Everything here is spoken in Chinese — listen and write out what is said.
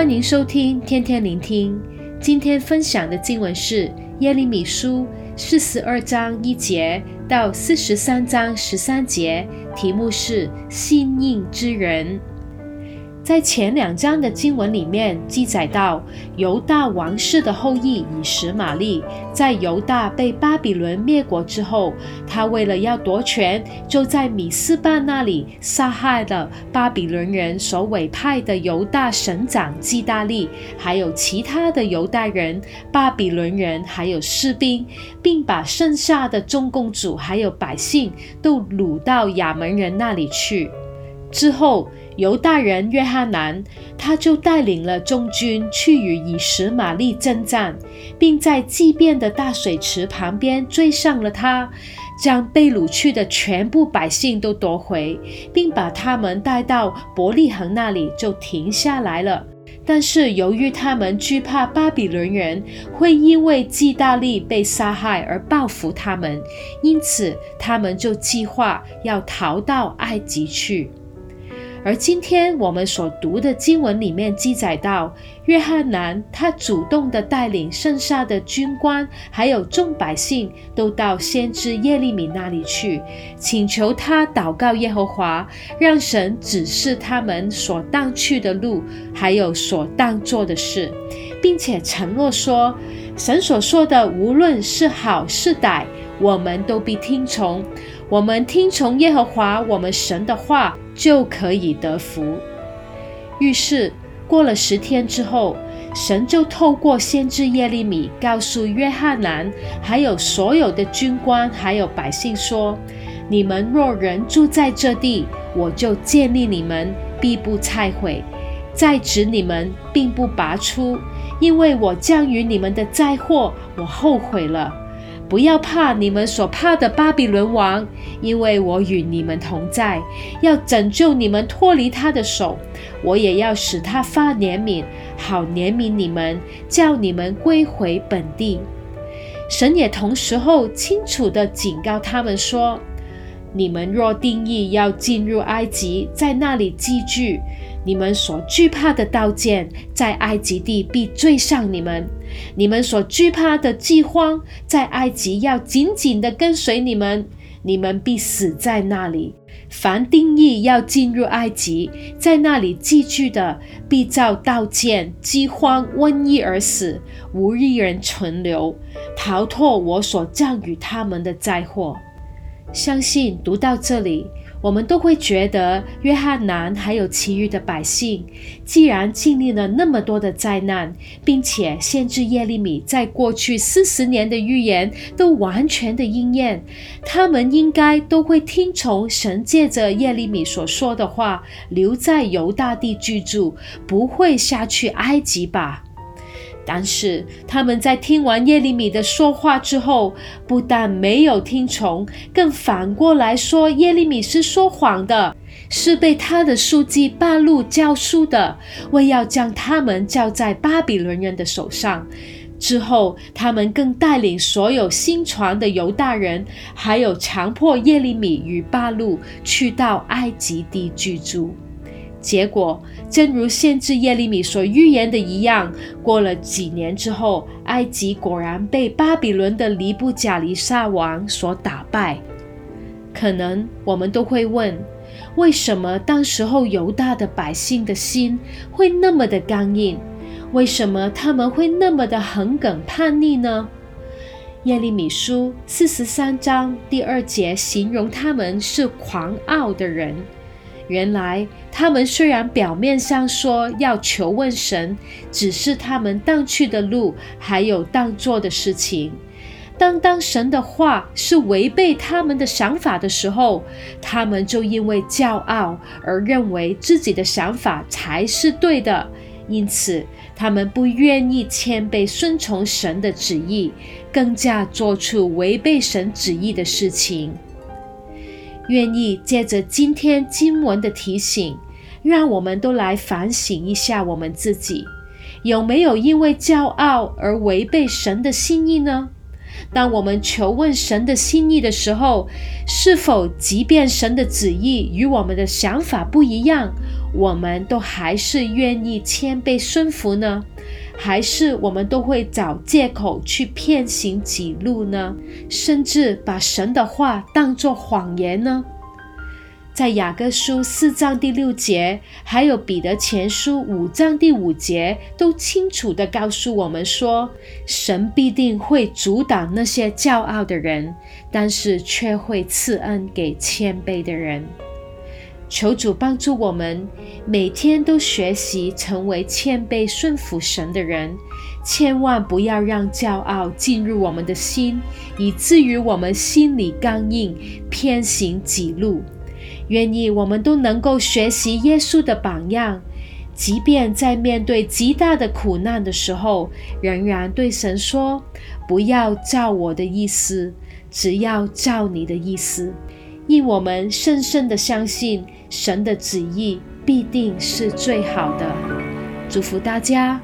欢迎收听天天聆听。今天分享的经文是耶利米书四十二章一节到四十三章十三节，题目是心应之人。在前两章的经文里面记载到，犹大王室的后裔以实玛利，在犹大被巴比伦灭国之后，他为了要夺权，就在米斯巴那里杀害了巴比伦人所委派的犹大省长基大利，还有其他的犹大人、巴比伦人，还有士兵，并把剩下的众公主还有百姓都掳到亚扪人那里去。之后，犹大人约哈南，他就带领了众军去与以实玛利征战，并在祭奠的大水池旁边追上了他，将被掳去的全部百姓都夺回，并把他们带到伯利恒那里，就停下来了。但是由于他们惧怕巴比伦人会因为基大利被杀害而报复他们，因此他们就计划要逃到埃及去。而今天我们所读的经文里面记载到，约翰南他主动地带领剩下的军官还有众百姓都到先知耶利米那里去，请求他祷告耶和华，让神指示他们所当去的路，还有所当做的事，并且承诺说，神所说的无论是好是歹，我们都必听从。我们听从耶和华我们神的话，就可以得福。于是过了十天之后，神就透过先知耶利米告诉约翰南，还有所有的军官，还有百姓说：“你们若仍住在这地，我就建立你们，必不拆毁；再指你们，并不拔出，因为我降于你们的灾祸，我后悔了。”不要怕你们所怕的巴比伦王，因为我与你们同在，要拯救你们脱离他的手。我也要使他发怜悯，好怜悯你们，叫你们归回本地。神也同时候清楚地警告他们说：你们若定意要进入埃及，在那里寄居。你们所惧怕的刀剑，在埃及地必追上你们；你们所惧怕的饥荒，在埃及要紧紧地跟随你们，你们必死在那里。凡定意要进入埃及，在那里寄居的，必遭刀剑、饥荒、瘟疫而死，无一人存留，逃脱我所降与他们的灾祸。相信读到这里。我们都会觉得，约翰南还有其余的百姓，既然经历了那么多的灾难，并且先知耶利米在过去四十年的预言都完全的应验，他们应该都会听从神借着耶利米所说的话，留在犹大地居住，不会下去埃及吧？但是他们在听完耶利米的说话之后，不但没有听从，更反过来说耶利米是说谎的，是被他的书记巴路教书的，为要将他们交在巴比伦人的手上。之后，他们更带领所有新传的犹大人，还有强迫耶利米与巴路去到埃及地居住。结果，正如先知耶利米所预言的一样，过了几年之后，埃及果然被巴比伦的尼布甲尼撒王所打败。可能我们都会问：为什么当时候犹大的百姓的心会那么的刚硬？为什么他们会那么的横梗叛逆呢？耶利米书四十三章第二节形容他们是狂傲的人。原来他们虽然表面上说要求问神，只是他们当去的路，还有当做的事情，当当神的话是违背他们的想法的时候，他们就因为骄傲而认为自己的想法才是对的，因此他们不愿意谦卑顺从神的旨意，更加做出违背神旨意的事情。愿意借着今天经文的提醒，让我们都来反省一下我们自己，有没有因为骄傲而违背神的心意呢？当我们求问神的心意的时候，是否即便神的旨意与我们的想法不一样，我们都还是愿意谦卑顺服呢？还是我们都会找借口去骗行己路呢？甚至把神的话当作谎言呢？在雅各书四章第六节，还有彼得前书五章第五节，都清楚地告诉我们说，神必定会阻挡那些骄傲的人，但是却会赐恩给谦卑的人。求主帮助我们，每天都学习成为谦卑顺服神的人，千万不要让骄傲进入我们的心，以至于我们心里刚硬，偏行己路。愿意我们都能够学习耶稣的榜样，即便在面对极大的苦难的时候，仍然对神说：“不要照我的意思，只要照你的意思。”因我们深深的相信，神的旨意必定是最好的。祝福大家。